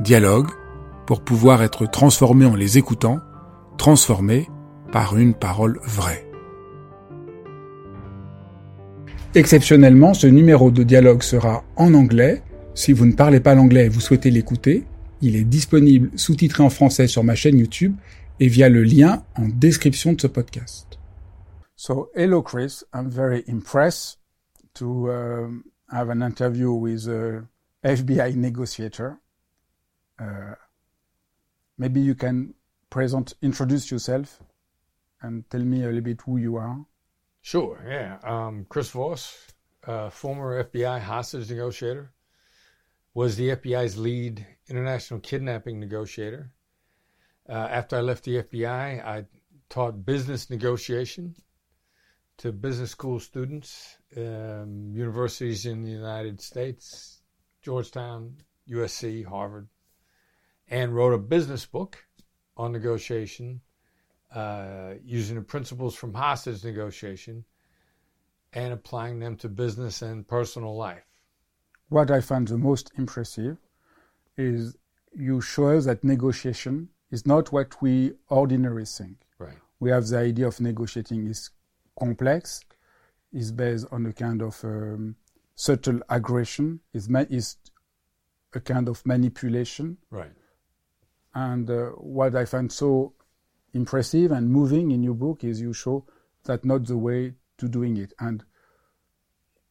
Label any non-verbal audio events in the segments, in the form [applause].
Dialogue pour pouvoir être transformé en les écoutant, transformé par une parole vraie. Exceptionnellement, ce numéro de dialogue sera en anglais. Si vous ne parlez pas l'anglais et vous souhaitez l'écouter, il est disponible sous-titré en français sur ma chaîne YouTube et via le lien en description de ce podcast. So, hello Chris, I'm very impressed to um, have an interview with a FBI negotiator. Uh, maybe you can present, introduce yourself and tell me a little bit who you are. Sure, yeah. Um, Chris Voss, uh, former FBI hostage negotiator, was the FBI's lead international kidnapping negotiator. Uh, after I left the FBI, I taught business negotiation to business school students, um, universities in the United States, Georgetown, USC, Harvard, and wrote a business book on negotiation uh, using the principles from hostage negotiation and applying them to business and personal life. What I find the most impressive is you show us that negotiation is not what we ordinarily think. Right. We have the idea of negotiating is complex, is based on a kind of um, subtle aggression, is, ma- is a kind of manipulation. Right. And uh, what I find so impressive and moving in your book is you show that not the way to doing it. And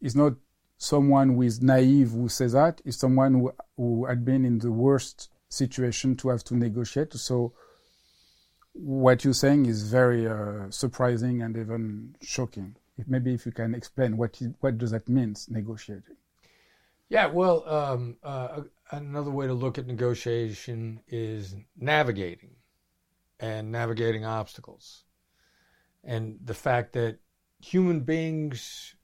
it's not someone who is naive who says that, it's someone who, who had been in the worst situation to have to negotiate. So what you're saying is very uh, surprising and even shocking. Maybe if you can explain what what does that mean, negotiating? Yeah, well, um, uh, another way to look at negotiation is navigating and navigating obstacles. And the fact that human beings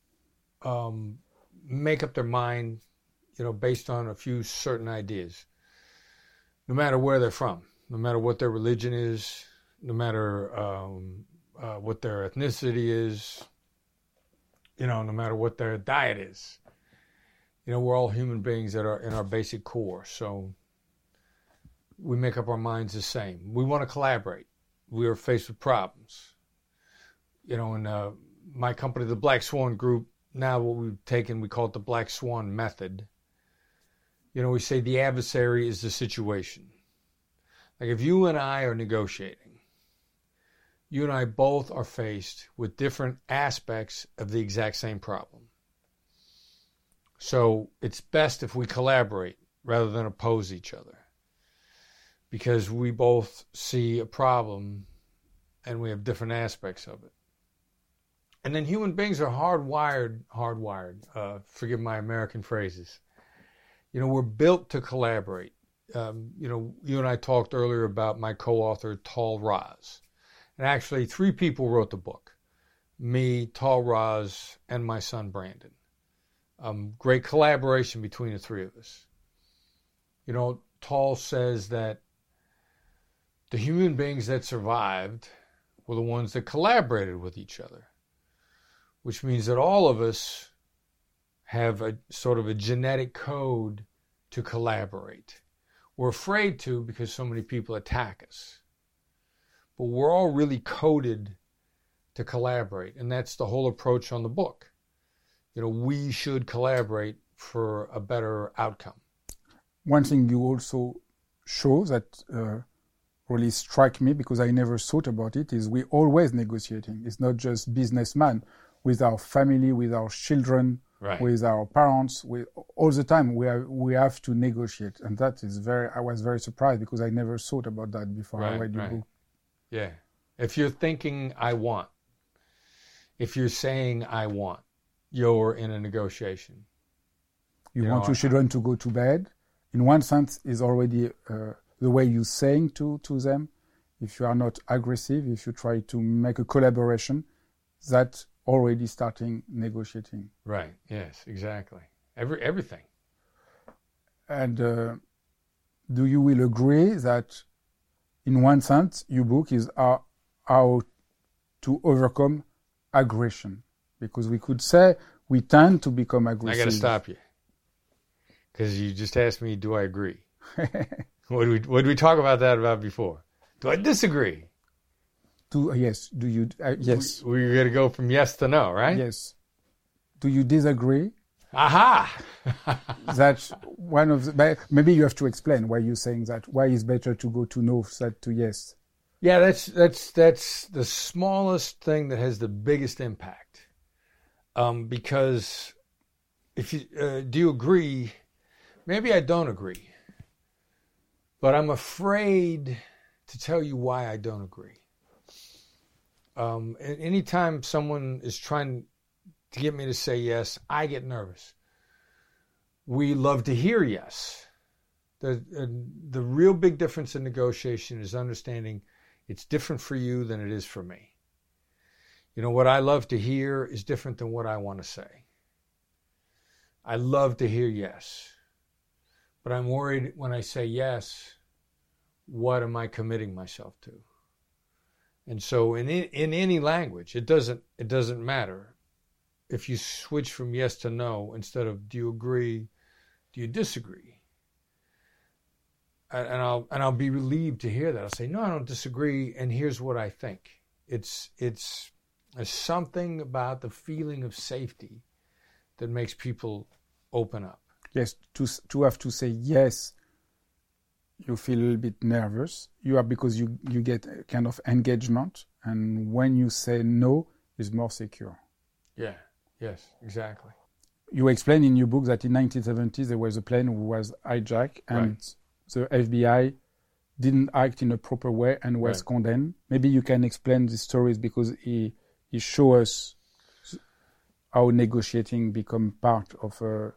um, make up their mind, you know, based on a few certain ideas, no matter where they're from, no matter what their religion is, no matter um, uh, what their ethnicity is, you know, no matter what their diet is. You know, we're all human beings that are in our basic core. So we make up our minds the same. We want to collaborate. We are faced with problems. You know, in uh, my company, the Black Swan Group, now what we've taken, we call it the Black Swan Method. You know, we say the adversary is the situation. Like if you and I are negotiating, you and I both are faced with different aspects of the exact same problem. So it's best if we collaborate rather than oppose each other because we both see a problem and we have different aspects of it. And then human beings are hardwired, hardwired. Uh, forgive my American phrases. You know, we're built to collaborate. Um, you know, you and I talked earlier about my co-author Tahl Raz, and actually three people wrote the book: me, Tahl Raz, and my son Brandon. Um, great collaboration between the three of us. You know, Tahl says that the human beings that survived were the ones that collaborated with each other, which means that all of us have a sort of a genetic code to collaborate. We're afraid to because so many people attack us. But we're all really coded to collaborate, and that's the whole approach on the book. You know, we should collaborate for a better outcome. One thing you also show that uh, really struck me because I never thought about it is we're always negotiating. It's not just businessman with our family, with our children, Right. with our parents. We all the time we are, we have to negotiate, and that is very. I was very surprised because I never thought about that before I read your right. book. Yeah. If you're thinking I want, if you're saying I want, you're in a negotiation. You, You want know, your children to go to bed. In one sense, is already uh, the way you're saying to to them. If you are not aggressive, if you try to make a collaboration, that already starting negotiating. Right. Yes, exactly. Every everything. And uh, do you will agree that, in one sense, your book is how, how to overcome aggression? Because we could say we tend to become I aggressive. got to stop you. Cuz you just asked me do I agree? [laughs] what did we what did we talk about that about before? Do I disagree? Do yes? Do you uh, yes? We, we're going to go from yes to no, right? Yes. Do you disagree? Aha. [laughs] that one of the, maybe you have to explain why you're saying that. Why it's better to go to no than to yes? Yeah, that's that's that's the smallest thing that has the biggest impact. Um, because if you uh, do you agree, maybe I don't agree, but I'm afraid to tell you why I don't agree. Um, anytime someone is trying to get me to say yes, I get nervous. We love to hear yes. The uh, the real big difference in negotiation is understanding it's different for you than it is for me. You know, what I love to hear is different than what I want to say. I love to hear yes, but I'm worried when I say yes, what am I committing myself to? And so in in any language, it doesn't it doesn't matter if you switch from yes to no instead of do you agree, do you disagree? and I'll and I'll be relieved to hear that. I'll say, no, I don't disagree, and here's what I think. It's it's there's something about the feeling of safety that makes people open up. Yes. To to have to say yes, you feel a little bit nervous. You are because you you get a kind of engagement, and when you say no, is more secure. Yeah. Yes. Exactly. You explain in your book that in 1970 there was a plane who was hijacked and the FBI didn't act in a proper way and was Right. condemned. Maybe you can explain these stories because he he show us how negotiating become part of uh,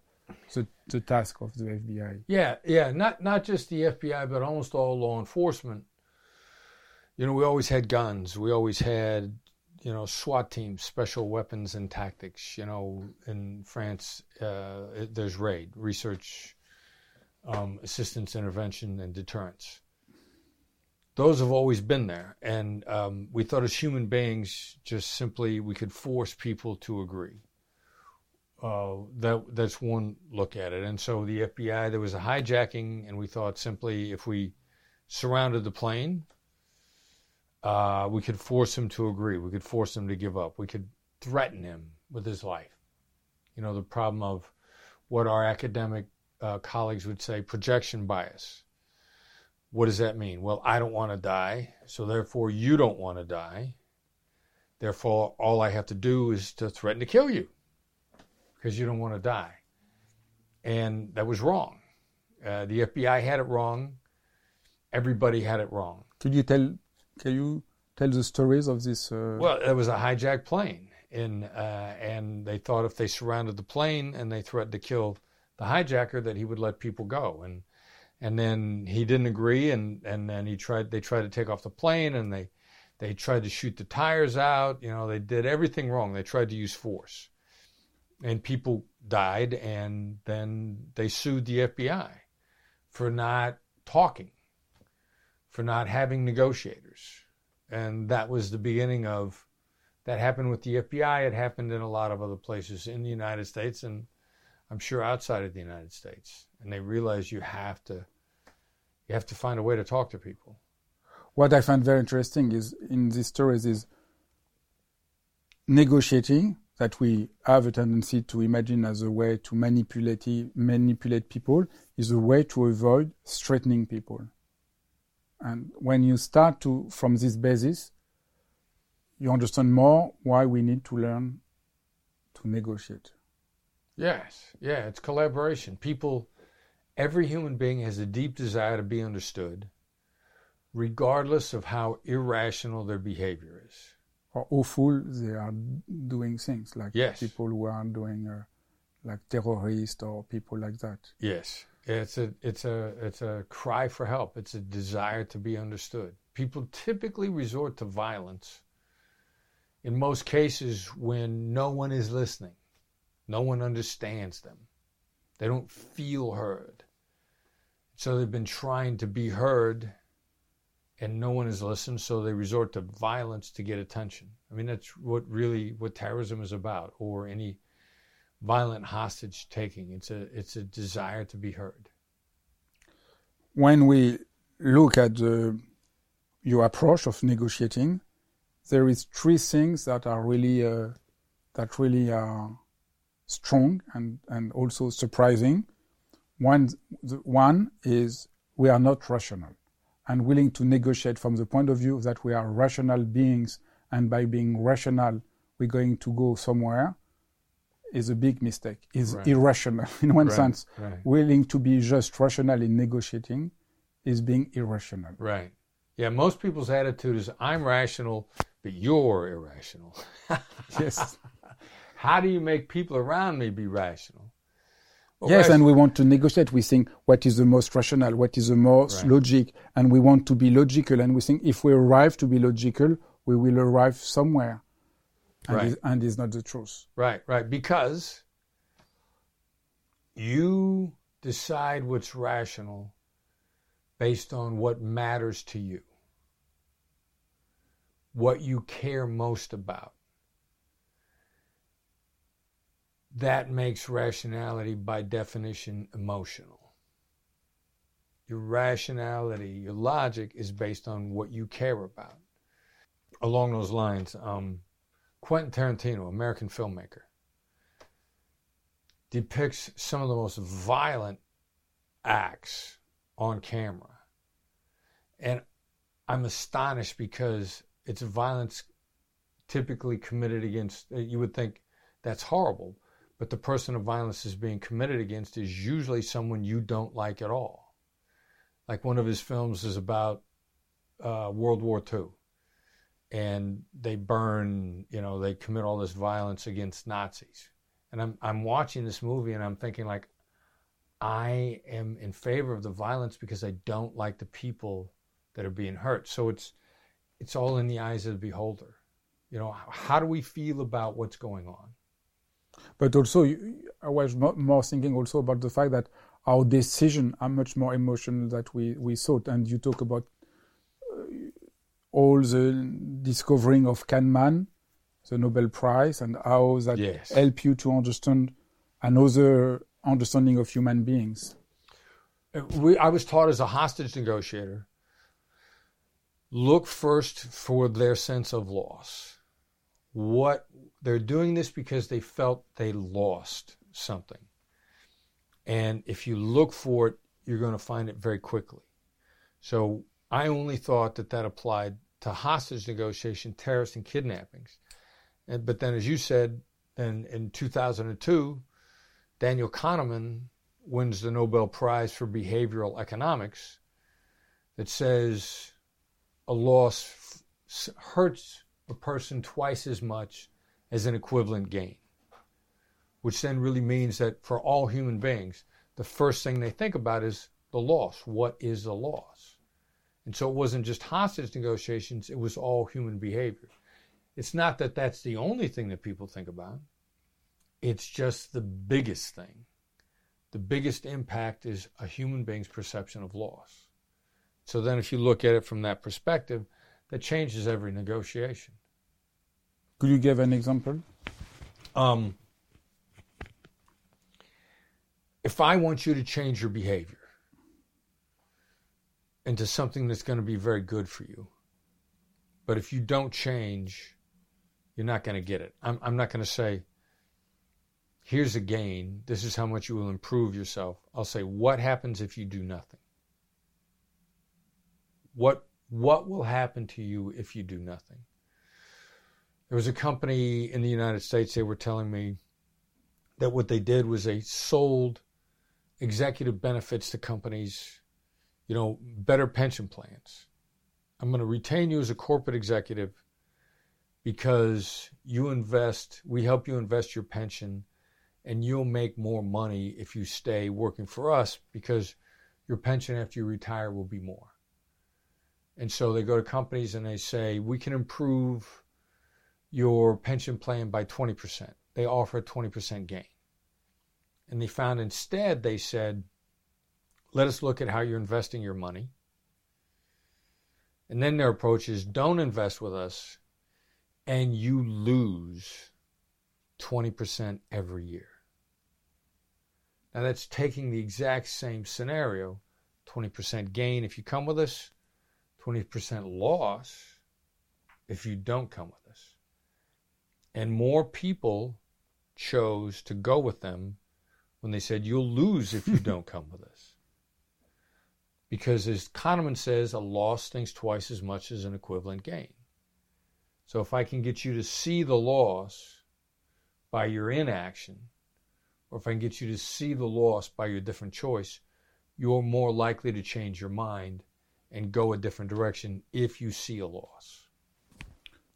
the the task of the FBI. Yeah, yeah, not not just the FBI, but almost all law enforcement. You know, we always had guns. We always had, you know, SWAT teams, special weapons and tactics. You know, in France, uh, there's RAID, research, um, assistance, intervention, and deterrence. Those have always been there, and um, we thought as human beings, just simply we could force people to agree uh, that that's one look at it. And so the FBI, there was a hijacking, and we thought simply if we surrounded the plane, uh, we could force him to agree. We could force him to give up. We could threaten him with his life. You know, the problem of what our academic uh, colleagues would say projection bias. What does that mean? Well, I don't want to die, so therefore you don't want to die. Therefore, all I have to do is to threaten to kill you because you don't want to die. And that was wrong. Uh, the FBI had it wrong. Everybody had it wrong. Could you tell? Can you tell the stories of this? Uh, Well, it was a hijacked plane, and uh, and they thought if they surrounded the plane and they threatened to kill the hijacker, that he would let people go. And and then he didn't agree, and and then he tried. They tried to take off the plane, and they they tried to shoot the tires out. You know, they did everything wrong. They tried to use force, and people died. And then they sued the FBI for not talking, for not having negotiators and that was the beginning of that happened with the FBI. It happened in a lot of other places in the United States, and I'm sure outside of the United States. And they realize you have to you have to find a way to talk to people. what I find very interesting is in these stories is negotiating that we have a tendency to imagine as a way to manipulate manipulate people is a way to avoid threatening people. And when you start to from this basis, you understand more why we need to learn to negotiate. Yes, yeah, it's collaboration. People, every human being has a deep desire to be understood, regardless of how irrational their behavior is. Or awful they are doing things like Yes. people who are doing uh, like terrorists or people like that. Yes, it's a it's a it's a cry for help. It's a desire to be understood. People typically resort to violence in most cases when no one is listening. No one understands them. They don't feel heard. So they've been trying to be heard and no one has listened, so they resort to violence to get attention. I mean that's what really what terrorism is about or any violent hostage taking. It's a it's a desire to be heard. When we look at the, your approach of negotiating, there is three things that are really uh, that really are strong and, and also surprising. One, the, one is we are not rational and willing to negotiate from the point of view that we are rational beings and by being rational we're going to go somewhere is a big mistake. Is Right. irrational [laughs] in one Right, sense. right. Willing to be just rational in negotiating is being irrational. Right. Yeah, most people's attitude is I'm rational, but you're irrational. [laughs] yes. How do you make people around me be rational? Yes, and we want to negotiate. We think what is the most rational, what is the most Right. logic, and we want to be logical. And we think if we arrive to be logical, we will arrive somewhere. And, Right. is, and is not the truth. Right, right. Because you decide what's rational based on what matters to you, what you care most about. That makes rationality, by definition, emotional. Your rationality, your logic is based on what you care about. Along those lines, um, Quentin Tarantino, American filmmaker, depicts some of the most violent acts on camera. And I'm astonished because it's violence typically committed against, you would think that's horrible, but the person of violence is being committed against is usually someone you don't like at all. Like one of his films is about uh, World War II and they burn, you know, they commit all this violence against Nazis. And I'm I'm watching this movie and I'm thinking like I am in favor of the violence because I don't like the people that are being hurt. So it's it's all in the eyes of the beholder. You know, how do we feel about what's going on? But also, you- I was more thinking also about the fact that our decisions are much more emotional than we, we thought. And you talk about uh, all the discovering of Kahneman, the Nobel Prize, and how that Yes. help you to understand another understanding of human beings. Uh, We, I was taught as a hostage negotiator look first for their sense of loss. What they're doing this because they felt they lost something. And if you look for it, you're going to find it very quickly. So I only thought that that applied to hostage negotiation, terrorists, and kidnappings. And, but then, as you said, then in 2002, Daniel Kahneman wins the Nobel Prize for Behavioral Economics that says a loss f- hurts a person twice as much as an equivalent gain, which then really means that for all human beings, the first thing they think about is the loss. What is the loss? And so it wasn't just hostage negotiations, it was all human behavior. It's not that that's the only thing that people think about, it's just the biggest thing. The biggest impact is a human being's perception of loss. So then, if you look at it from that perspective, that changes every negotiation. Could you give an example? Um, if I want you to change your behavior into something that's going to be very good for you, but if you don't change, you're not going to get it. I'm, I'm not going to say, here's a gain. This is how much you will improve yourself. I'll say, what happens if you do nothing? What what will happen to you if you do nothing? There was a company in the United States, they were telling me that what they did was they sold executive benefits to companies, you know, better pension plans. I'm going to retain you as a corporate executive because you invest, we help you invest your pension, and you'll make more money if you stay working for us because your pension after you retire will be more. And so they go to companies and they say, we can improve your pension plan by 20%. They offer a 20% gain. And they found instead, they said, let us look at how you're investing your money. And then their approach is don't invest with us and you lose 20% every year. Now that's taking the exact same scenario 20% gain if you come with us, 20% loss if you don't come with us. And more people chose to go with them when they said, You'll lose if you [laughs] don't come with us. Because as Kahneman says, a loss thinks twice as much as an equivalent gain. So if I can get you to see the loss by your inaction, or if I can get you to see the loss by your different choice, you're more likely to change your mind and go a different direction if you see a loss.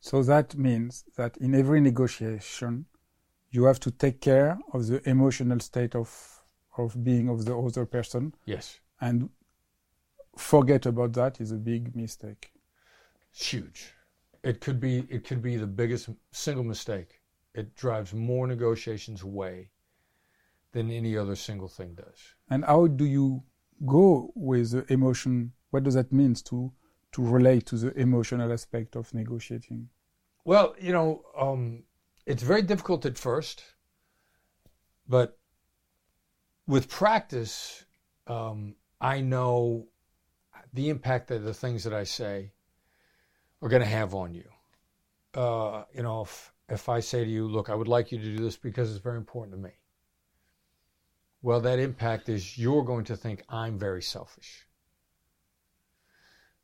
So that means that in every negotiation, you have to take care of the emotional state of of being of the other person. Yes. And forget about that is a big mistake. It's huge. It could be it could be the biggest single mistake. It drives more negotiations away than any other single thing does. And how do you go with the emotion? What does that mean to to relate to the emotional aspect of negotiating? Well, you know, um, it's very difficult at first, but with practice, um, I know the impact that the things that I say are going to have on you. Uh, you know, if, if I say to you, look, I would like you to do this because it's very important to me. Well, that impact is you're going to think I'm very selfish.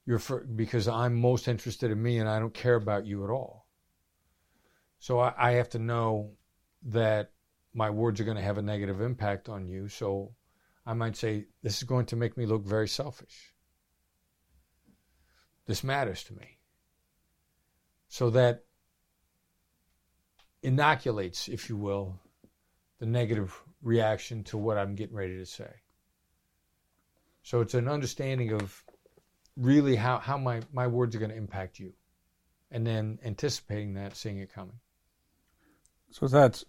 You're for, because I'm most interested in me and I don't care about you at all. So I, I have to know that my words are going to have a negative impact on you. So I might say, this is going to make me look very selfish. This matters to me. So that inoculates, if you will, the negative reaction to what I'm getting ready to say. So it's an understanding of really how, how my, my words are going to impact you. And then anticipating that, seeing it coming. So that's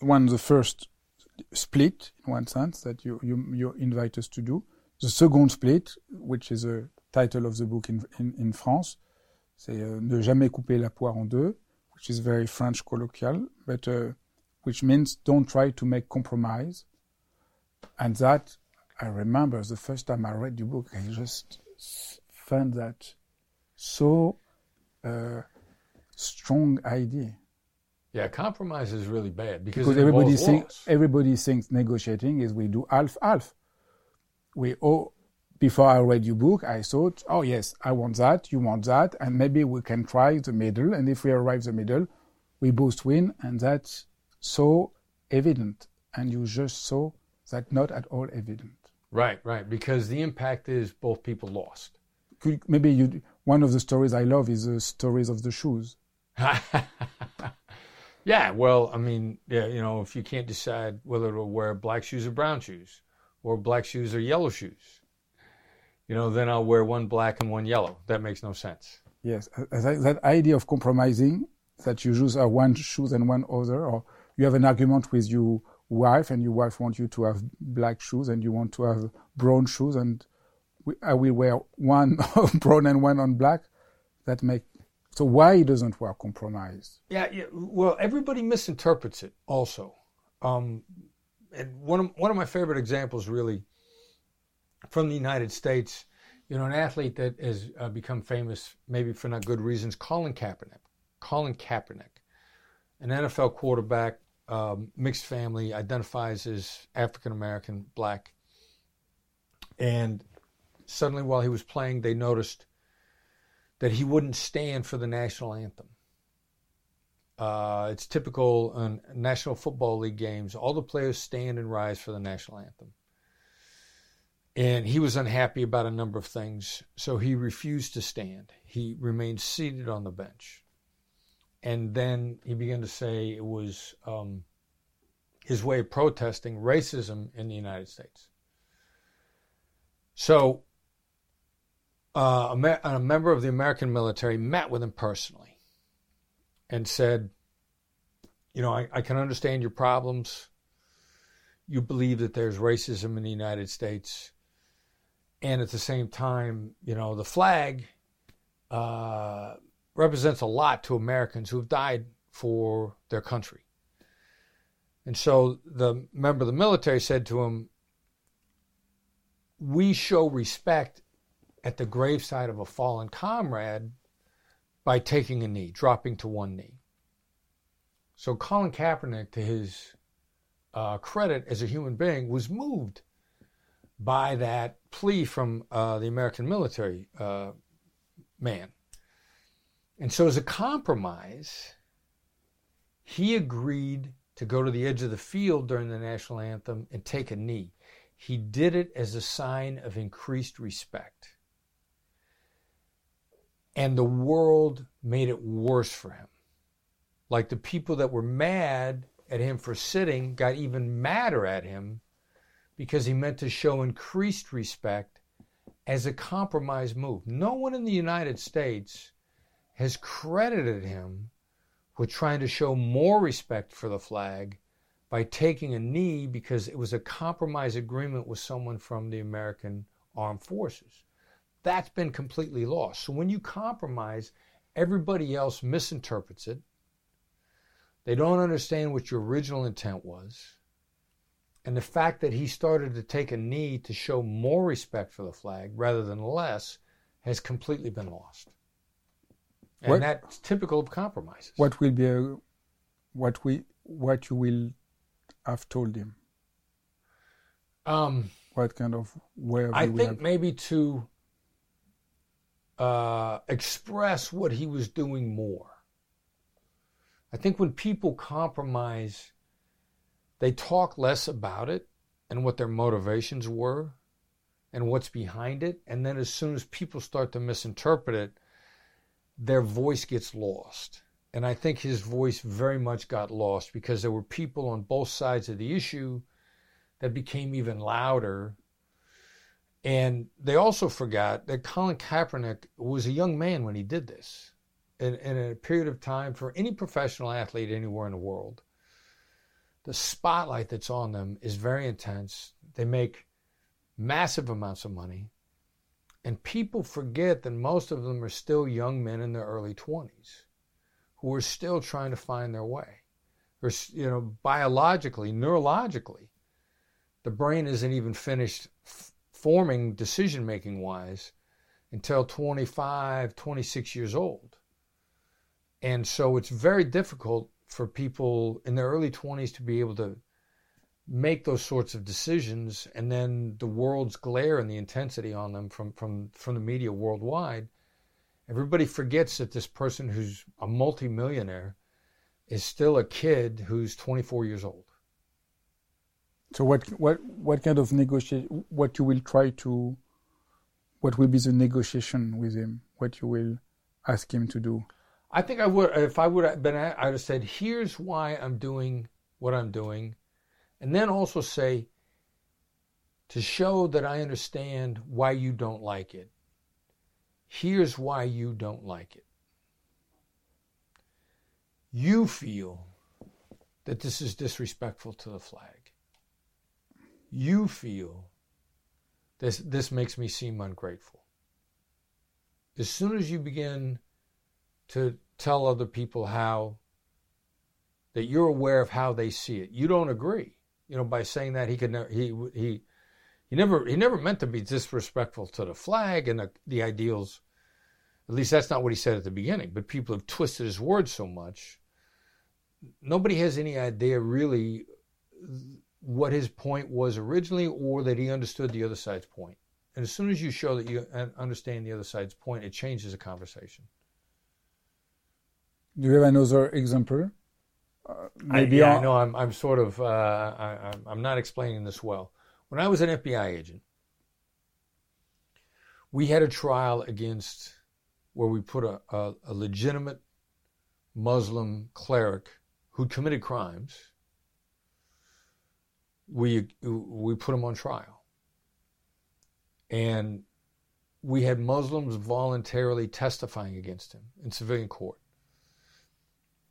one of the first split in one sense that you, you, you invite us to do. The second split, which is a title of the book in, in, in France, c'est uh, Ne jamais couper la poire en deux, which is very French colloquial, but uh, which means don't try to make compromise. And that, I remember the first time I read the book, I just found that so uh, strong idea. Yeah, compromise is really bad because, because everybody thinks everybody thinks negotiating is we do half half. We all before I read your book, I thought, oh yes, I want that, you want that, and maybe we can try the middle. And if we arrive the middle, we both win, and that's so evident. And you just saw that not at all evident. Right, right, because the impact is both people lost. Could, maybe you. One of the stories I love is the stories of the shoes. [laughs] yeah, well, I mean, yeah, you know, if you can't decide whether to wear black shoes or brown shoes, or black shoes or yellow shoes, you know, then I'll wear one black and one yellow. That makes no sense. Yes, that, that idea of compromising that you choose uh, one shoes and one other, or you have an argument with your wife and your wife wants you to have black shoes and you want to have brown shoes and we, I will wear one [laughs] brown and one on black. That make so why doesn't work compromise? Yeah, yeah, well, everybody misinterprets it also. Um, and one of, one of my favorite examples really from the United States, you know, an athlete that has uh, become famous, maybe for not good reasons, Colin Kaepernick. Colin Kaepernick, an NFL quarterback, um, mixed family, identifies as African American, black, and suddenly while he was playing, they noticed that he wouldn't stand for the national anthem. Uh, it's typical in National Football League games. All the players stand and rise for the national anthem. And he was unhappy about a number of things, so he refused to stand. He remained seated on the bench. And then he began to say it was um, his way of protesting racism in the United States. So uh, a, a member of the American military met with him personally and said, You know, I, I can understand your problems. You believe that there's racism in the United States. And at the same time, you know, the flag uh, represents a lot to Americans who have died for their country. And so the member of the military said to him, We show respect at the graveside of a fallen comrade by taking a knee, dropping to one knee. So Colin Kaepernick, to his uh, credit as a human being, was moved by that plea from uh, the American military uh, man. And so, as a compromise, he agreed to go to the edge of the field during the national anthem and take a knee. He did it as a sign of increased respect. And the world made it worse for him. Like the people that were mad at him for sitting got even madder at him because he meant to show increased respect as a compromise move. No one in the United States has credited him with trying to show more respect for the flag by taking a knee because it was a compromise agreement with someone from the American Armed Forces. That's been completely lost. So when you compromise, everybody else misinterprets it. They don't understand what your original intent was. And the fact that he started to take a knee to show more respect for the flag rather than less has completely been lost. And what, that's typical of compromises. What will be a, what we what you will have told him? Um, what kind of way? I think have... maybe to uh, express what he was doing more. I think when people compromise, they talk less about it and what their motivations were and what's behind it. And then as soon as people start to misinterpret it, their voice gets lost. And I think his voice very much got lost because there were people on both sides of the issue that became even louder and they also forgot that Colin Kaepernick was a young man when he did this. In, in a period of time for any professional athlete anywhere in the world, the spotlight that's on them is very intense. They make massive amounts of money. And people forget that most of them are still young men in their early 20s who are still trying to find their way. Or, you know, biologically, neurologically, the brain isn't even finished forming decision making wise until 25, 26 years old. And so it's very difficult for people in their early 20s to be able to make those sorts of decisions and then the world's glare and the intensity on them from, from, from the media worldwide everybody forgets that this person who's a multimillionaire is still a kid who's 24 years old so what what what kind of negotiation? What you will try to? What will be the negotiation with him? What you will ask him to do? I think I would if I would have been. I'd have said, "Here's why I'm doing what I'm doing," and then also say, to show that I understand why you don't like it. Here's why you don't like it. You feel that this is disrespectful to the flag you feel this this makes me seem ungrateful. As soon as you begin to tell other people how that you're aware of how they see it, you don't agree. You know, by saying that he could never he he he never he never meant to be disrespectful to the flag and the, the ideals. At least that's not what he said at the beginning. But people have twisted his words so much. Nobody has any idea really what his point was originally or that he understood the other side's point. And as soon as you show that you understand the other side's point, it changes the conversation. Do you have another example? Uh, maybe I, yeah, I know I'm, I'm sort of uh, I, I'm not explaining this well. When I was an FBI agent, we had a trial against where we put a, a, a legitimate Muslim cleric who committed crimes. We we put him on trial, and we had Muslims voluntarily testifying against him in civilian court.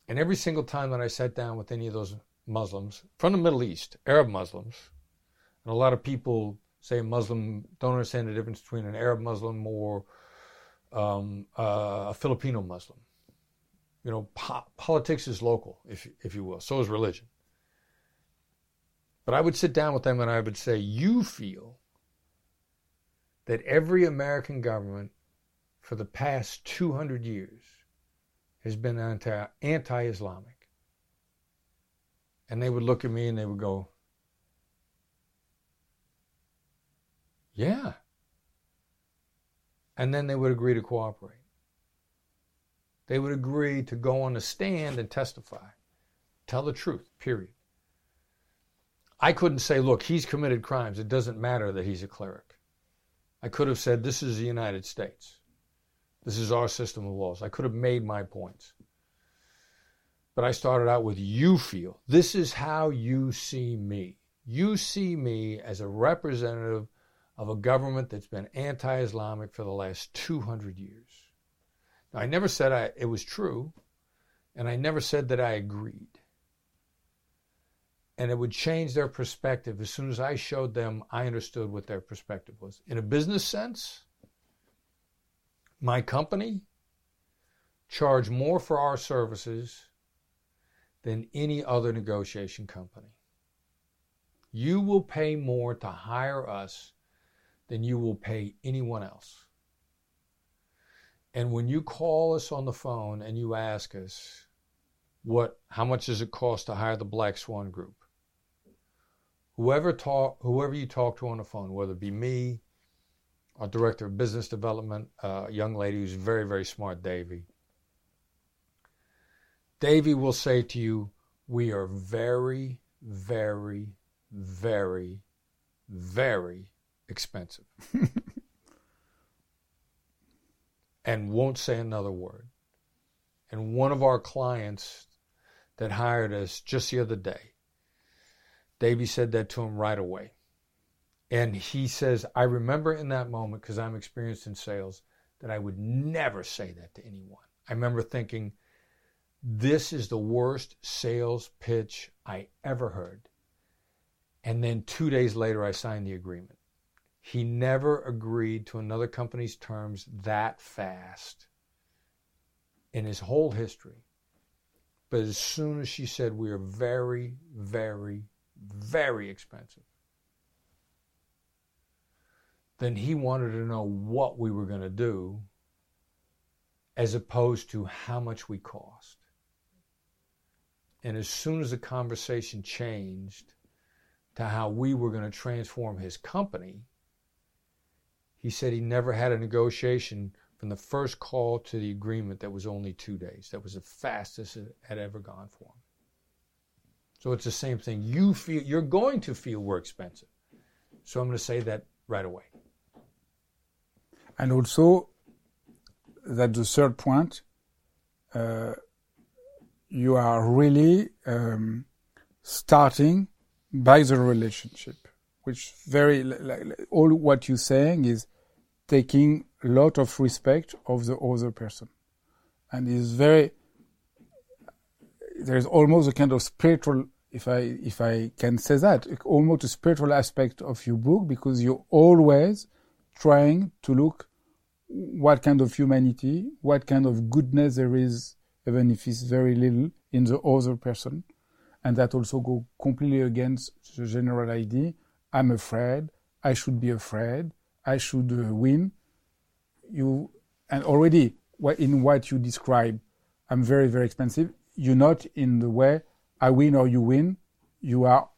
And every single time that I sat down with any of those Muslims from the Middle East, Arab Muslims, and a lot of people say Muslim don't understand the difference between an Arab Muslim or um, uh, a Filipino Muslim. You know, po- politics is local, if if you will. So is religion. But I would sit down with them and I would say, "You feel that every American government for the past 200 years has been anti anti-Islamic. And they would look at me and they would go, Yeah. And then they would agree to cooperate. They would agree to go on the stand and testify. Tell the truth, period. I couldn't say, look, he's committed crimes. It doesn't matter that he's a cleric. I could have said, this is the United States. This is our system of laws. I could have made my points. But I started out with you feel. This is how you see me. You see me as a representative of a government that's been anti Islamic for the last 200 years. Now, I never said I, it was true, and I never said that I agreed. And it would change their perspective as soon as I showed them I understood what their perspective was. In a business sense, my company charge more for our services than any other negotiation company. You will pay more to hire us than you will pay anyone else. And when you call us on the phone and you ask us, what, how much does it cost to hire the Black Swan Group? Whoever talk, whoever you talk to on the phone, whether it be me, our director of business development, a young lady who's very, very smart, Davy. Davy will say to you, We are very, very, very, very expensive. [laughs] and won't say another word. And one of our clients that hired us just the other day, Davy said that to him right away. And he says, I remember in that moment, because I'm experienced in sales, that I would never say that to anyone. I remember thinking, this is the worst sales pitch I ever heard. And then two days later, I signed the agreement. He never agreed to another company's terms that fast in his whole history. But as soon as she said, we are very, very, very expensive, then he wanted to know what we were going to do as opposed to how much we cost. And as soon as the conversation changed to how we were going to transform his company, he said he never had a negotiation from the first call to the agreement that was only two days. That was the fastest it had ever gone for him. So it's the same thing. You feel you're going to feel we're expensive. So I'm going to say that right away and also that the third point, uh, you are really um, starting by the relationship, which very like, all what you're saying is taking a lot of respect of the other person, and is very. There's almost a kind of spiritual, if I if I can say that, almost a spiritual aspect of your book because you're always trying to look what kind of humanity, what kind of goodness there is, even if it's very little, in the other person. And that also go completely against the general idea. I'm afraid. I should be afraid. I should uh, win. You and already in what you describe, I'm very very expensive. You're not in the way I win or you win. You are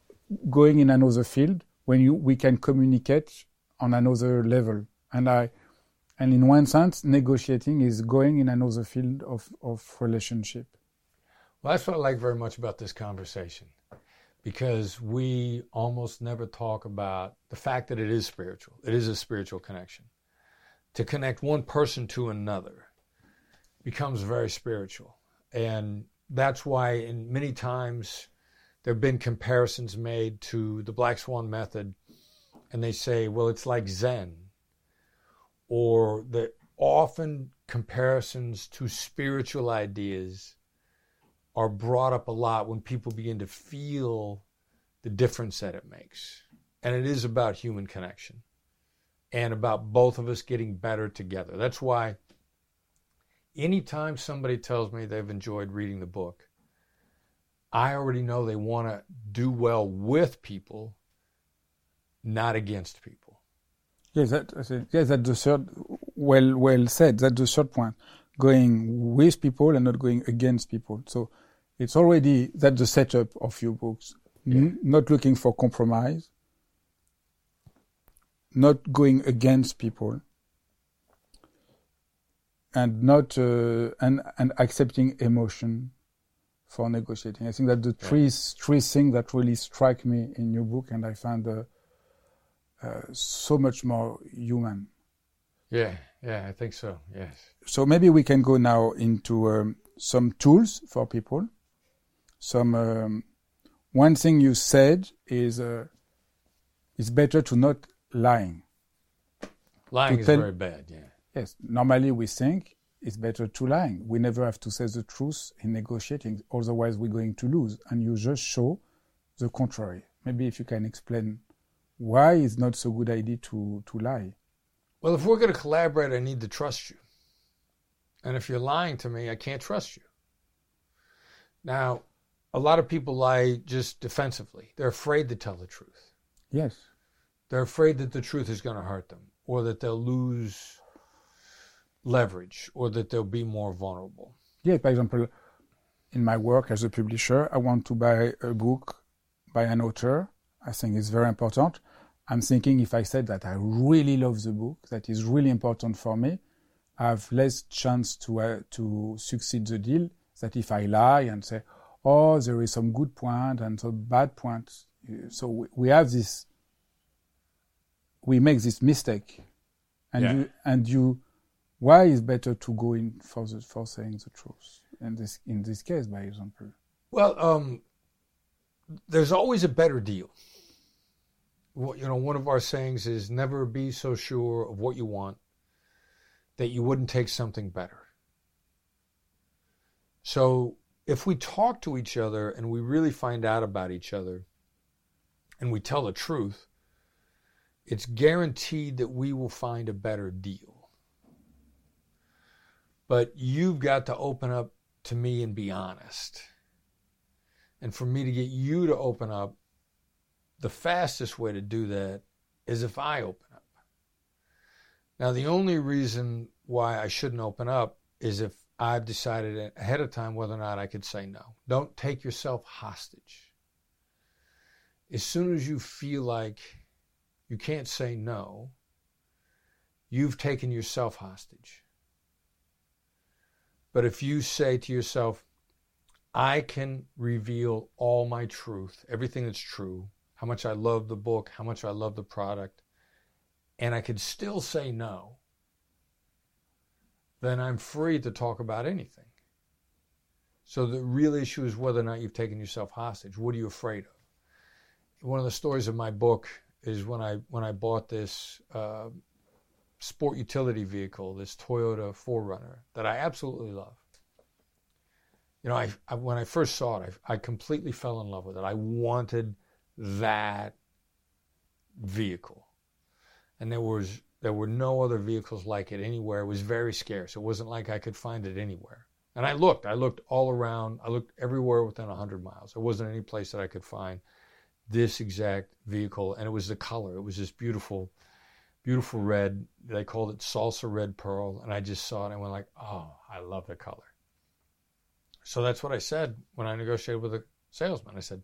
going in another field when you we can communicate on another level. And I, and in one sense, negotiating is going in another field of, of relationship. Well, that's what I like very much about this conversation because we almost never talk about the fact that it is spiritual. It is a spiritual connection. To connect one person to another becomes very spiritual. And that's why, in many times, there have been comparisons made to the Black Swan method, and they say, well, it's like Zen, or the often comparisons to spiritual ideas are brought up a lot when people begin to feel the difference that it makes. And it is about human connection and about both of us getting better together. That's why anytime somebody tells me they've enjoyed reading the book, I already know they want to do well with people, not against people. Yes, that, yes, that's the third. Well, well said. That's the third point. Going with people and not going against people. So it's already that's the setup of your books. Yeah. N- not looking for compromise, not going against people, and not uh, and and accepting emotion for negotiating. I think that the yeah. three three things that really strike me in your book, and I find uh, uh, so much more human. Yeah, yeah, I think so. Yes. So maybe we can go now into um, some tools for people some um, one thing you said is uh, it's better to not lying. Lying to is tell, very bad. Yeah. Yes. Normally we think it's better to lie. We never have to say the truth in negotiating, otherwise we're going to lose. And you just show the contrary. Maybe if you can explain why it's not so good idea to to lie. Well, if we're going to collaborate, I need to trust you. And if you're lying to me, I can't trust you. Now, a lot of people lie just defensively. They're afraid to tell the truth. Yes. They're afraid that the truth is going to hurt them or that they'll lose leverage or that they'll be more vulnerable. Yeah, for example, in my work as a publisher, I want to buy a book by an author. I think it's very important. I'm thinking if I said that I really love the book, that is really important for me, I have less chance to uh, to succeed the deal. That if I lie and say, oh, there is some good point and some bad point. So we have this, we make this mistake, and yeah. you and you, why is better to go in for the, for saying the truth in this in this case, by example? Well, um, there's always a better deal. You know, one of our sayings is never be so sure of what you want that you wouldn't take something better. So if we talk to each other and we really find out about each other and we tell the truth, it's guaranteed that we will find a better deal. But you've got to open up to me and be honest. And for me to get you to open up, the fastest way to do that is if I open up. Now, the only reason why I shouldn't open up is if I've decided ahead of time whether or not I could say no. Don't take yourself hostage. As soon as you feel like you can't say no, you've taken yourself hostage. But if you say to yourself, I can reveal all my truth, everything that's true, how much I love the book, how much I love the product, and I could still say no, then I'm free to talk about anything. So the real issue is whether or not you've taken yourself hostage. What are you afraid of? One of the stories of my book is when I when I bought this uh, sport utility vehicle, this Toyota 4Runner that I absolutely love. You know, I, I when I first saw it, I, I completely fell in love with it. I wanted that vehicle, and there was there were no other vehicles like it anywhere. It was very scarce. It wasn't like I could find it anywhere. And I looked. I looked all around. I looked everywhere within 100 miles. There wasn't any place that I could find this exact vehicle. And it was the color. It was this beautiful, beautiful red. They called it salsa red pearl. And I just saw it and I went like, oh, I love the color. So that's what I said when I negotiated with the salesman. I said,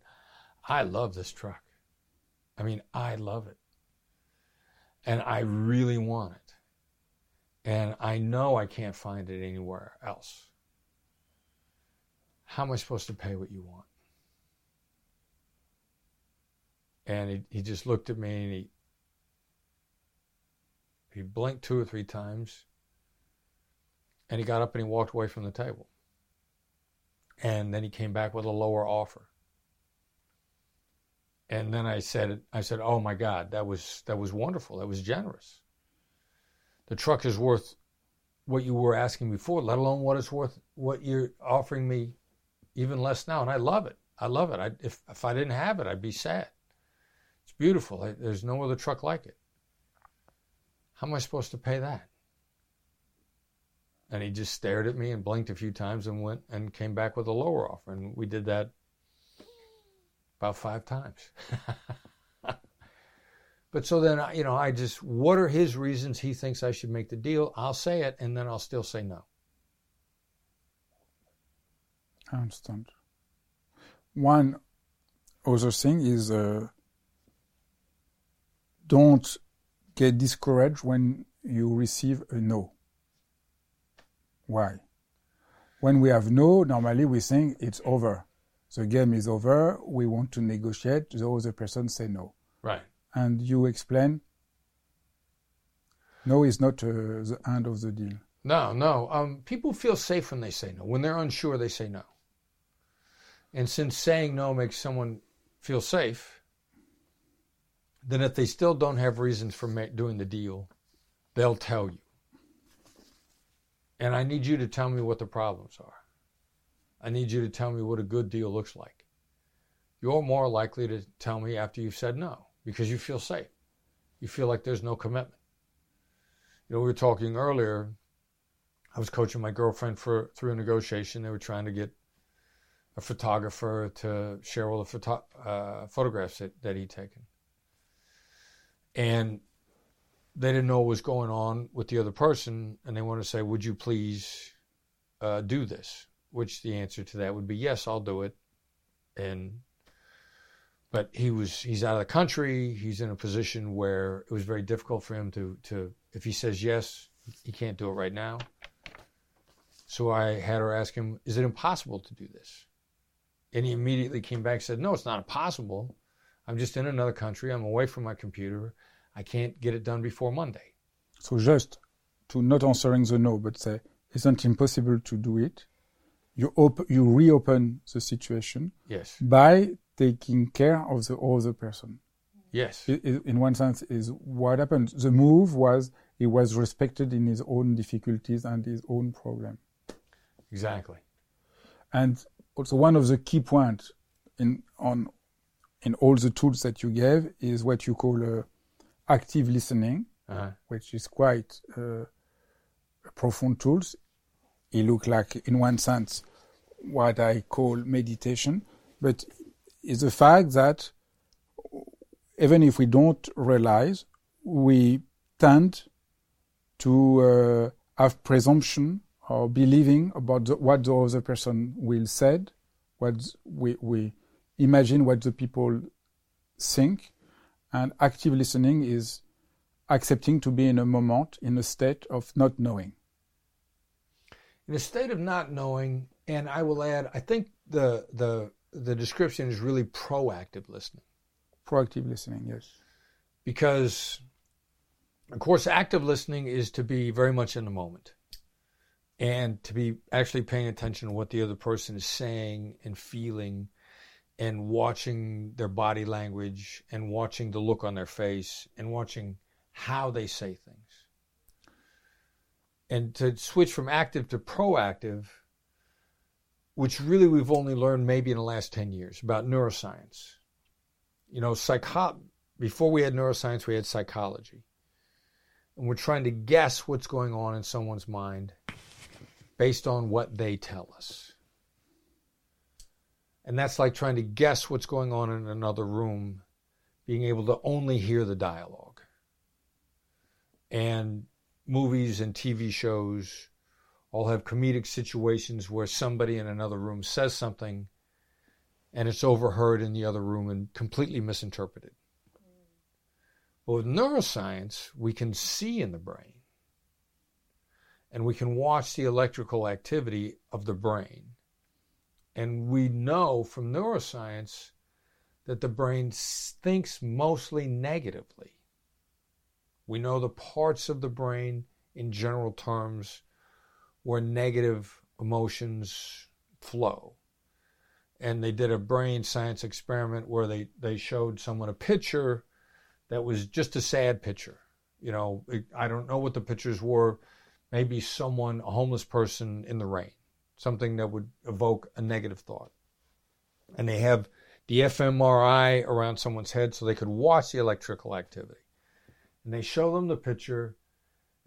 I love this truck. I mean, I love it. And I really want it. And I know I can't find it anywhere else. How am I supposed to pay what you want? And he, he just looked at me and he he blinked two or three times and he got up and he walked away from the table. And then he came back with a lower offer. And then I said I said, "Oh my god, that was that was wonderful. That was generous. The truck is worth what you were asking before, let alone what it's worth what you're offering me even less now, and I love it. I love it. I, if if I didn't have it, I'd be sad. It's beautiful. I, there's no other truck like it. How am I supposed to pay that? And he just stared at me and blinked a few times and went and came back with a lower offer. And we did that about five times. [laughs] but so then, you know, I just, what are his reasons he thinks I should make the deal? I'll say it and then I'll still say no. I understand. One other thing is uh, don't get discouraged when you receive a no. Why? When we have no, normally we think it's over. The game is over. We want to negotiate. The other person say no. Right. And you explain. No is not uh, the end of the deal. No, no. Um, people feel safe when they say no. When they're unsure, they say no. And since saying no makes someone feel safe, then if they still don't have reasons for doing the deal, they'll tell you. And I need you to tell me what the problems are. I need you to tell me what a good deal looks like. You're more likely to tell me after you've said no because you feel safe. You feel like there's no commitment. You know, we were talking earlier. I was coaching my girlfriend for through a negotiation. They were trying to get a photographer to share all the photo, uh, photographs that, that he'd taken. And they didn't know what was going on with the other person, and they wanted to say, "Would you please uh, do this?" Which the answer to that would be, "Yes, I'll do it." And but he was he's out of the country. He's in a position where it was very difficult for him to to if he says yes, he can't do it right now. So I had her ask him, "Is it impossible to do this?" And he immediately came back and said, "No, it's not impossible. I'm just in another country. I'm away from my computer. I can't get it done before Monday. So just to not answering the no, but say, isn't impossible to do it? You op- you reopen the situation. Yes. By taking care of the other person. Yes. It, it, in one sense, is what happened. The move was he was respected in his own difficulties and his own problem. Exactly. And also one of the key points in on in all the tools that you gave is what you call uh, active listening, uh-huh. which is quite uh, profound tools. It look like, in one sense, what I call meditation, but it's the fact that even if we don't realize, we tend to uh, have presumption or believing about the, what the other person will said, what we, we imagine what the people think, and active listening is accepting to be in a moment in a state of not knowing. In a state of not knowing, and I will add, I think the the the description is really proactive listening. Proactive listening, yes. Because of course active listening is to be very much in the moment and to be actually paying attention to what the other person is saying and feeling and watching their body language and watching the look on their face and watching how they say things. And to switch from active to proactive, which really we've only learned maybe in the last 10 years about neuroscience. You know, psycho- before we had neuroscience, we had psychology. And we're trying to guess what's going on in someone's mind based on what they tell us. And that's like trying to guess what's going on in another room, being able to only hear the dialogue. And movies and TV shows all have comedic situations where somebody in another room says something and it's overheard in the other room and completely misinterpreted. But with neuroscience, we can see in the brain and we can watch the electrical activity of the brain. And we know from neuroscience that the brain thinks mostly negatively. We know the parts of the brain, in general terms, where negative emotions flow. And they did a brain science experiment where they, they showed someone a picture that was just a sad picture. You know, I don't know what the pictures were. Maybe someone, a homeless person in the rain, something that would evoke a negative thought. And they have the fMRI around someone's head so they could watch the electrical activity. And they show them the picture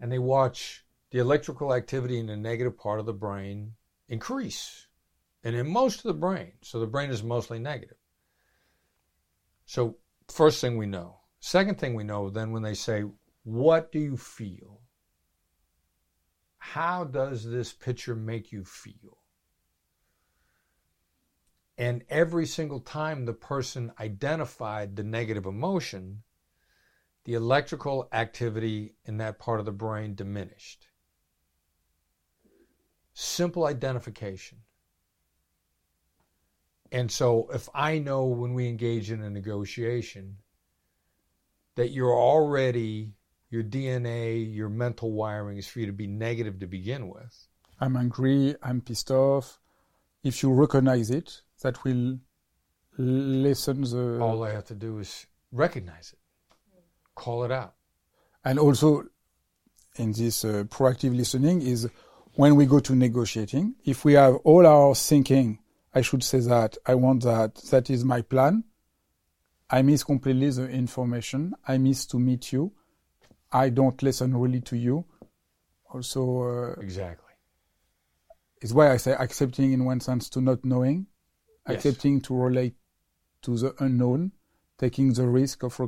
and they watch the electrical activity in the negative part of the brain increase. And in most of the brain, so the brain is mostly negative. So, first thing we know. Second thing we know then when they say, What do you feel? How does this picture make you feel? And every single time the person identified the negative emotion, the electrical activity in that part of the brain diminished. Simple identification. And so, if I know when we engage in a negotiation that you're already, your DNA, your mental wiring is for you to be negative to begin with. I'm angry, I'm pissed off. If you recognize it, that will lessen the. All I have to do is recognize it, call it out. And also, in this uh, proactive listening, is when we go to negotiating, if we have all our thinking, I should say that, I want that, that is my plan, I miss completely the information, I miss to meet you, I don't listen really to you. Also, uh, exactly. It's why I say accepting in one sense to not knowing yes. accepting to relate to the unknown, taking the risk of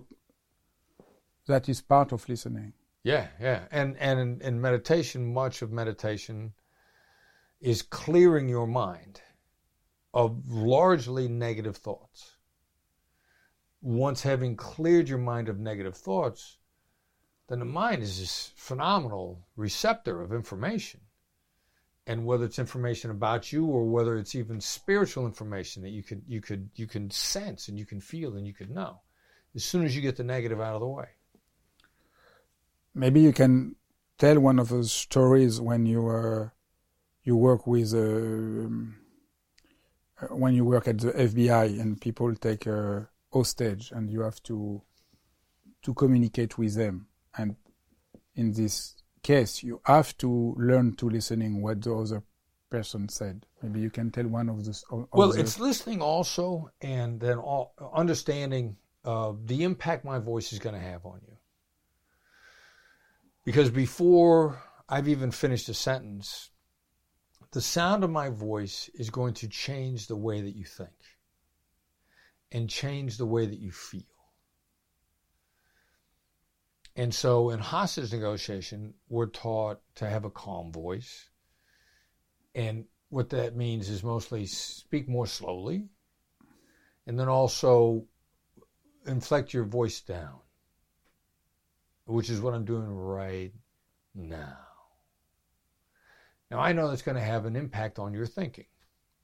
that is part of listening. Yeah, yeah, and and in, in meditation, much of meditation is clearing your mind of largely negative thoughts. Once having cleared your mind of negative thoughts, then the mind is this phenomenal receptor of information and whether it's information about you or whether it's even spiritual information that you could you could you can sense and you can feel and you could know as soon as you get the negative out of the way maybe you can tell one of those stories when you uh, you work with uh, when you work at the FBI and people take a hostage and you have to to communicate with them and in this case, you have to learn to listening what the other person said. Maybe you can tell one of those. Well, it's listening also, and then all, understanding uh, the impact my voice is going to have on you. Because before I've even finished a sentence, the sound of my voice is going to change the way that you think and change the way that you feel. And so in hostage negotiation, we're taught to have a calm voice. And what that means is mostly speak more slowly and then also inflect your voice down, which is what I'm doing right now. Now, I know that's going to have an impact on your thinking.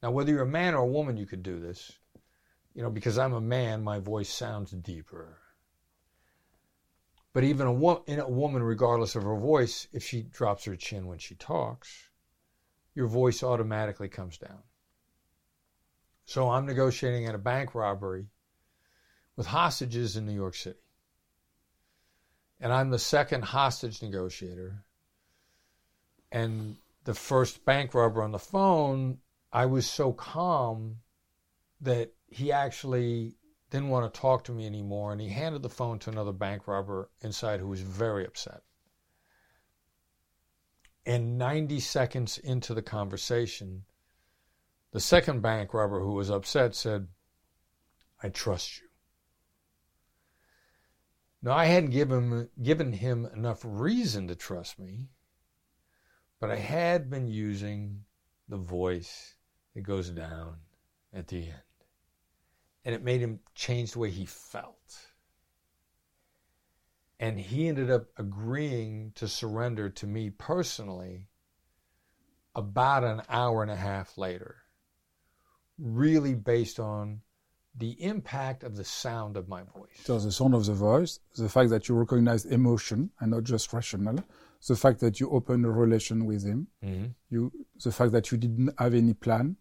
Now, whether you're a man or a woman, you could do this. You know, because I'm a man, my voice sounds deeper but even a, wo- in a woman, regardless of her voice, if she drops her chin when she talks, your voice automatically comes down. So I'm negotiating at a bank robbery with hostages in New York City. And I'm the second hostage negotiator. And the first bank robber on the phone, I was so calm that he actually didn't want to talk to me anymore, and he handed the phone to another bank robber inside who was very upset. And 90 seconds into the conversation, the second bank robber who was upset said, I trust you. Now, I hadn't given, given him enough reason to trust me, but I had been using the voice that goes down at the end and it made him change the way he felt. And he ended up agreeing to surrender to me personally about an hour and a half later, really based on the impact of the sound of my voice. So the sound of the voice, the fact that you recognize emotion and not just rational, the fact that you open a relation with him, mm-hmm. you, the fact that you didn't have any plan,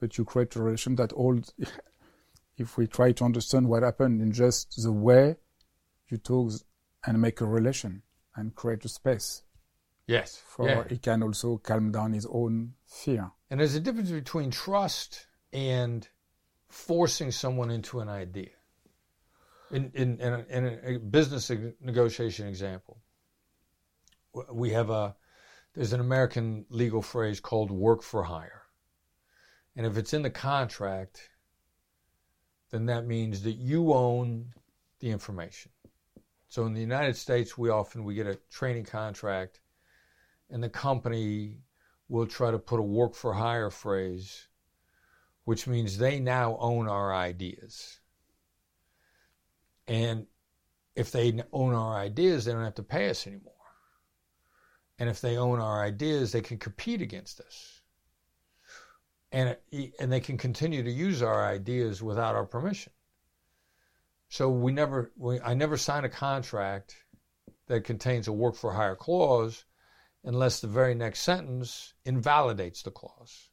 but you create a relation that all, [laughs] if we try to understand what happened in just the way you talk and make a relation and create a space. Yes. For yeah. he can also calm down his own fear. And there's a difference between trust and forcing someone into an idea. In, in, in, a, in a business negotiation example, we have a, there's an American legal phrase called work for hire. And if it's in the contract, then that means that you own the information. So in the United States, we often we get a training contract, and the company will try to put a work for hire phrase which means they now own our ideas. And if they own our ideas, they don't have to pay us anymore. And if they own our ideas, they can compete against us. And, and they can continue to use our ideas without our permission. So we never, we, I never sign a contract that contains a work for hire clause unless the very next sentence invalidates the clause.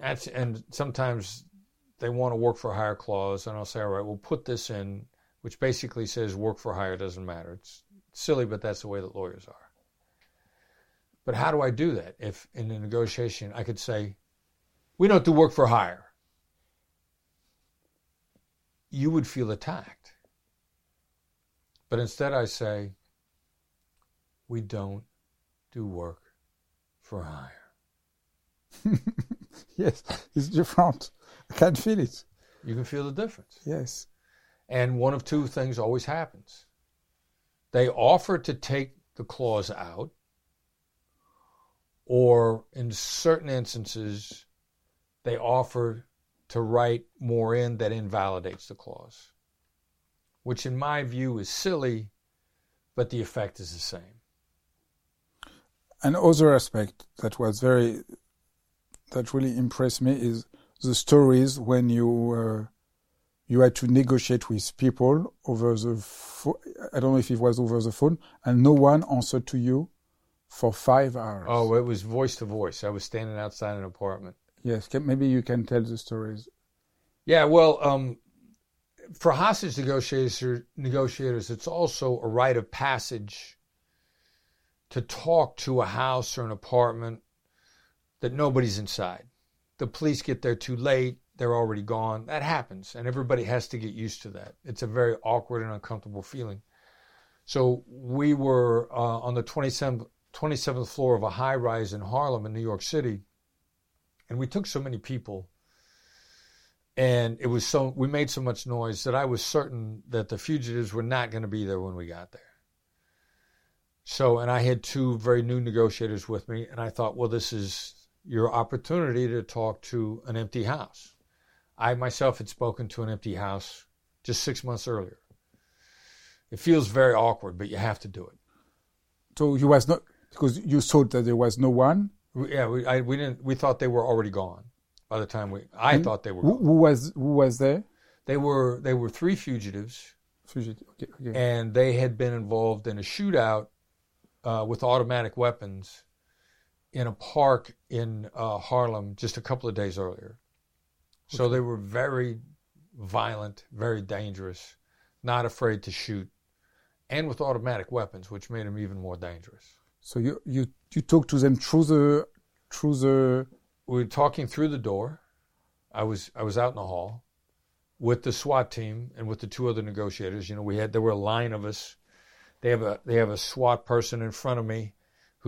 That's and sometimes they want to work for hire clause, and I'll say, all right, we'll put this in, which basically says work for hire doesn't matter. It's silly, but that's the way that lawyers are. But how do I do that? If in a negotiation I could say, we don't do work for hire, you would feel attacked. But instead I say, we don't do work for hire. [laughs] [laughs] yes, it's different. I can't feel it. You can feel the difference. Yes. And one of two things always happens. They offer to take the clause out, or in certain instances, they offer to write more in that invalidates the clause, which in my view is silly, but the effect is the same. Another aspect that was very that really impressed me is the stories when you uh, you had to negotiate with people over the fo- I don't know if it was over the phone and no one answered to you for five hours. Oh, it was voice to voice. I was standing outside an apartment. Yes, maybe you can tell the stories. Yeah, well, um, for hostage negotiators, negotiators, it's also a rite of passage to talk to a house or an apartment that nobody's inside. The police get there too late, they're already gone. That happens, and everybody has to get used to that. It's a very awkward and uncomfortable feeling. So we were uh, on the 27th, 27th floor of a high rise in Harlem in New York City, and we took so many people. And it was so, we made so much noise that I was certain that the fugitives were not going to be there when we got there. So, and I had two very new negotiators with me, and I thought, well, this is your opportunity to talk to an empty house. I myself had spoken to an empty house just six months earlier. It feels very awkward, but you have to do it. So you was not because you thought that there was no one. We, yeah, we, I, we didn't. We thought they were already gone by the time we. I and thought they were. Who, who, was who was there? They were they were three fugitives. Fugitive. Okay, okay. And they had been involved in a shootout uh, with automatic weapons in a park in uh, Harlem just a couple of days earlier. Okay. So they were very violent, very dangerous, not afraid to shoot, and with automatic weapons, which made them even more dangerous. So you you you talked to them through the through the. We were talking through the door. I was I was out in the hall with the SWAT team and with the two other negotiators. You know, we had there were a line of us. They have a they have a SWAT person in front of me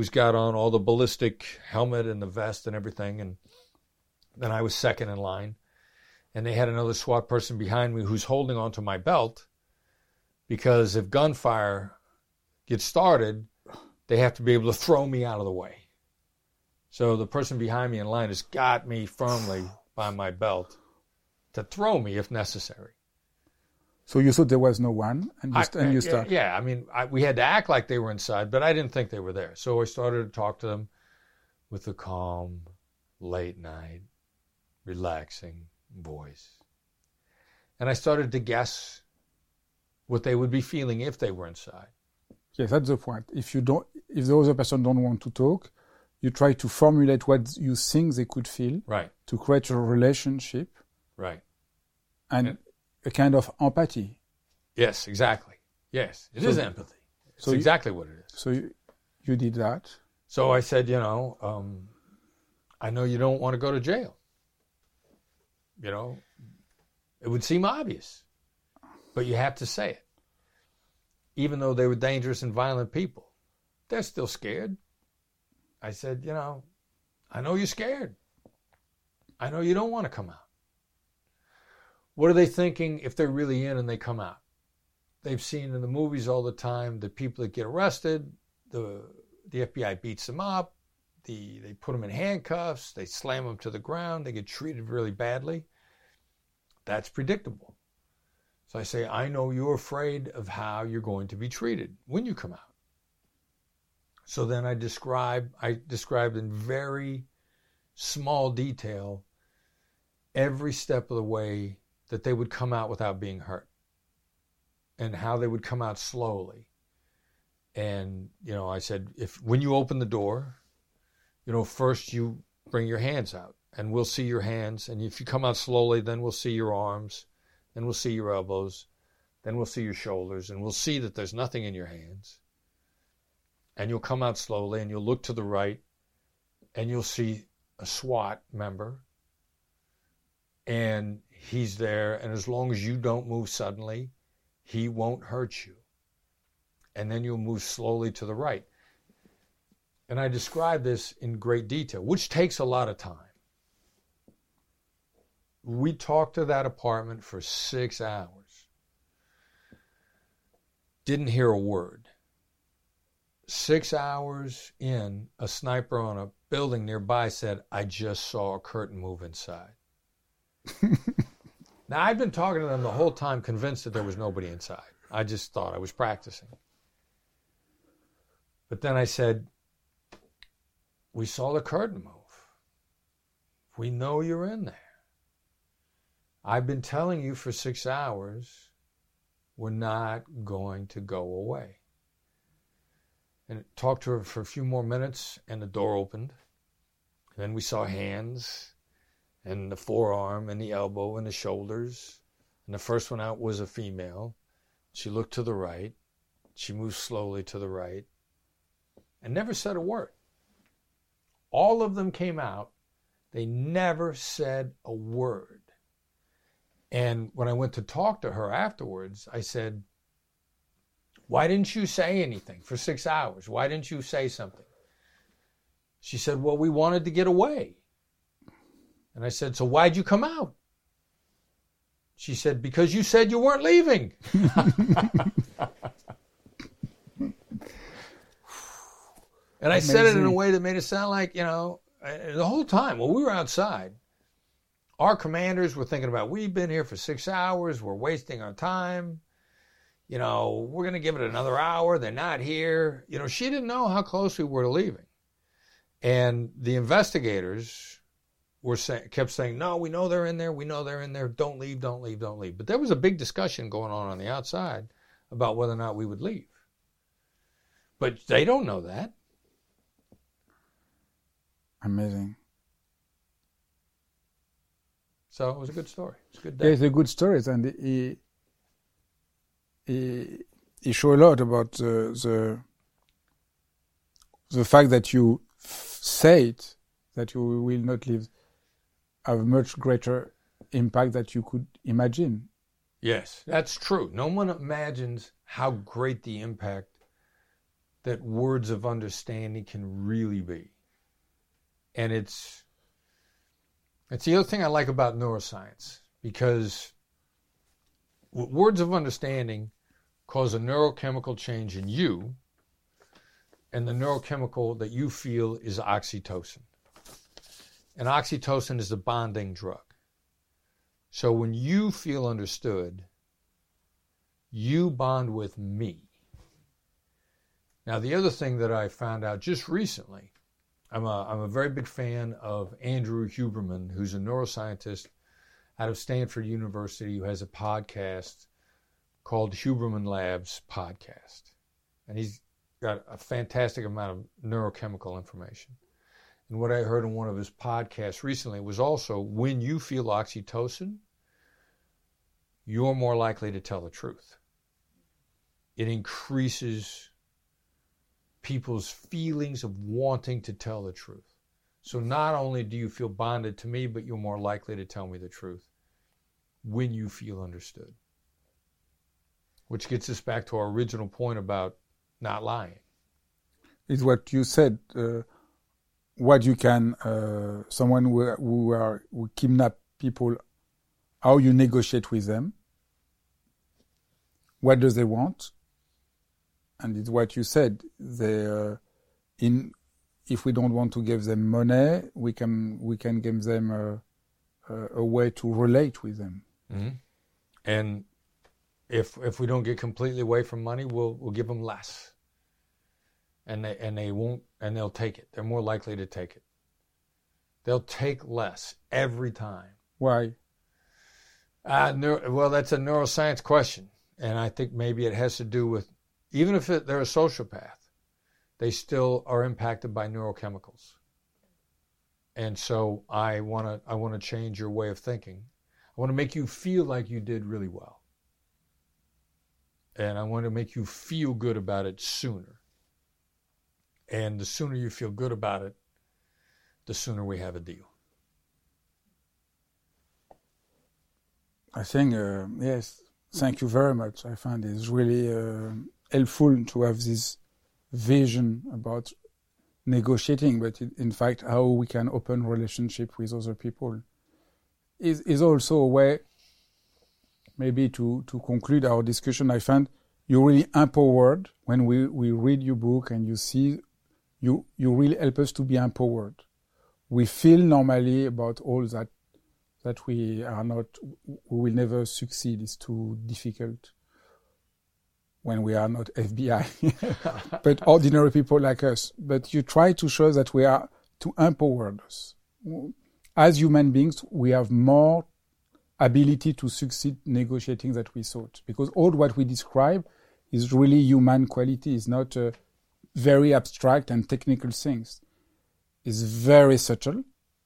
who's got on all the ballistic helmet and the vest and everything. And then I was second in line. And they had another SWAT person behind me who's holding onto my belt because if gunfire gets started, they have to be able to throw me out of the way. So the person behind me in line has got me firmly by my belt to throw me if necessary. So you thought there was no one, and you, I- and you yeah, start. Yeah, I mean, I, we had to act like they were inside, but I didn't think they were there. So I started to talk to them with a calm, late night, relaxing voice. And I started to guess what they would be feeling if they were inside. Yes, that's the point. If you don't, if the other person don't want to talk, you try to formulate what you think they could feel Right, to create a relationship right. and Yeah. A kind of empathy. Yes, exactly. Yes, it So- is empathy. It's so you- exactly what it is. So you, you did that. So I said, you know, um, I know you don't want to go to jail. You know, it would seem obvious, but you have to say it. Even though they were dangerous and violent people, they're still scared. I said, you know, I know you're scared. I know you don't want to come out. What are they thinking if they're really in and they come out? They've seen in the movies all the time the people that get arrested, the the FBI beats them up, the they put them in handcuffs, they slam them to the ground, they get treated really badly. That's predictable. So I say, I know you're afraid of how you're going to be treated when you come out. So then I describe I described in very small detail every step of the way that they would come out without being hurt and how they would come out slowly. And you know i said if when you open the door you know first you bring your hands out and we'll see your hands. And if you come out slowly then we'll see your arms then we'll see your elbows then we'll see your shoulders and we'll see that there's nothing in your hands. And you'll come out slowly and you'll look to the right and you'll see a SWAT member. And he's there and as long as you don't move suddenly he won't hurt you and then you'll move slowly to the right. And I describe this in great detail, which takes a lot of time. We talked to that apartment for six hours. Didn't hear a word. Six hours in, a sniper on a building nearby said, I just saw a curtain move inside. [laughs] now, I've been talking to them the whole time, convinced that there was nobody inside. I just thought I was practicing. But then I said, We saw the curtain move. We know you're in there. I've been telling you for six hours, we're not going to go away. And talked to her for a few more minutes, and the door opened. And then we saw hands, and the forearm, and the elbow, and the shoulders. And the first one out was a female. She looked to the right. She moved slowly to the right and never said a word. All of them came out. They never said a word. And when I went to talk to her afterwards, I said, Why didn't you say anything for six hours? Why didn't you say something? She said, Well, we wanted to get away. And I said, So why'd you come out? She said, Because you said you weren't leaving. [laughs] And I said it in a way that made it sound like, you know, the whole time while we were outside, our commanders were thinking about, we've been here for six hours, we're wasting our time. You know, we're going to give it another hour. They're not here. You know, she didn't know how close we were to leaving. And the investigators were say, kept saying, no, we know they're in there. We know they're in there. Don't leave, don't leave, don't leave. But there was a big discussion going on on the outside about whether or not we would leave. But they don't know that. Amazing. So it was a good story. It's a good Yeah, day. it's a good stories, and he he he show a lot about the the the fact that you f- say it that you will not live have much greater impact that you could imagine. Yes, that's true. No one imagines how great the impact that words of understanding can really be. And it's it's the other thing I like about neuroscience because words of understanding cause a neurochemical change in you and the neurochemical that you feel is oxytocin. And oxytocin is the bonding drug. So when you feel understood, You bond with me. Now, the other thing that I found out just recently, I'm a, I'm a very big fan of Andrew Huberman, who's a neuroscientist out of Stanford University who has a podcast called Huberman Labs Podcast. And he's got a fantastic amount of neurochemical information. And what I heard in one of his podcasts recently was also when you feel oxytocin, you're more likely to tell the truth. It increases people's feelings of wanting to tell the truth. So not only do you feel bonded to me, but you're more likely to tell me the truth when you feel understood. Which gets us back to our original point about not lying. It's what you said. Uh, what you can, uh, someone who, who, are, who kidnap people, how you negotiate with them. What do they want? And it's what you said. They, uh, in, if we don't want to give them money, we can we can give them a, a, a way to relate with them. Mm-hmm. And if if we don't get completely away from money, we'll we'll give them less. And they and they won't and they'll take it. They're more likely to take it. They'll take less every time. Why? Uh, neuro, well, that's a neuroscience question, and I think maybe it has to do with even if it, they're a sociopath, they still are impacted by neurochemicals. And so I want to I want to change your way of thinking. I want to make you feel like you did really well. And I want to make you feel good about it sooner. And the sooner you feel good about it, the sooner we have a deal. I think, uh, yes, thank you very much. I find it's really uh, helpful to have this vision about negotiating, but in fact, how we can open relationship with other people is, is also a way, maybe to, to conclude our discussion. I find you're really empowered when we, we read your book and you see you, you really help us to be empowered. We feel normally about all that, that we are not, we will never succeed. It's too difficult when we are not FBI, [laughs] but ordinary people like us. But you try to show that we are to empower us. As human beings, we have more ability to succeed negotiating that we thought because all what we describe is really human quality. It's not uh, very abstract and technical things. It's very subtle.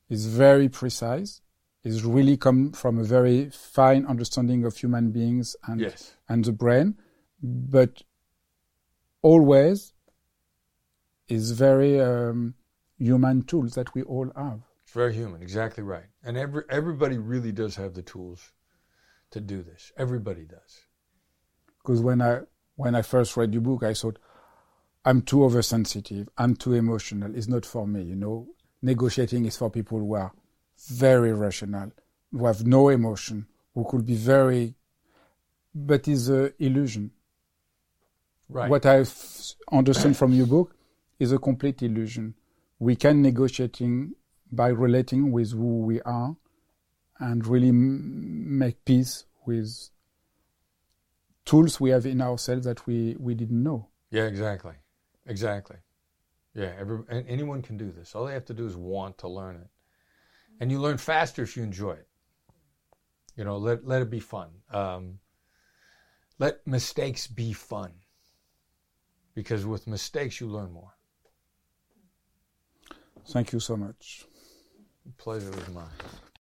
It's very precise. It's really come from a very fine understanding of human beings and yes. and the brain, but always is very um, human tools that we all have. It's very human, exactly right. And every everybody really does have the tools to do this. Everybody does. Because when I when I first read your book, I thought, I'm too oversensitive. I'm too emotional. It's not for me, you know. Negotiating is for people who are very rational, who have no emotion, who could be very, but it's an illusion. Right. What I've understood from your book is a complete illusion. We can negotiating by relating with who we are and really make peace with tools we have in ourselves that we, we didn't know. Yeah, exactly. Exactly. Yeah, every, anyone can do this. All they have to do is want to learn it. And you learn faster if you enjoy it. You know, let, let it be fun. Um, let mistakes be fun. Because with mistakes, you learn more. Thank you so much. Pleasure was mine.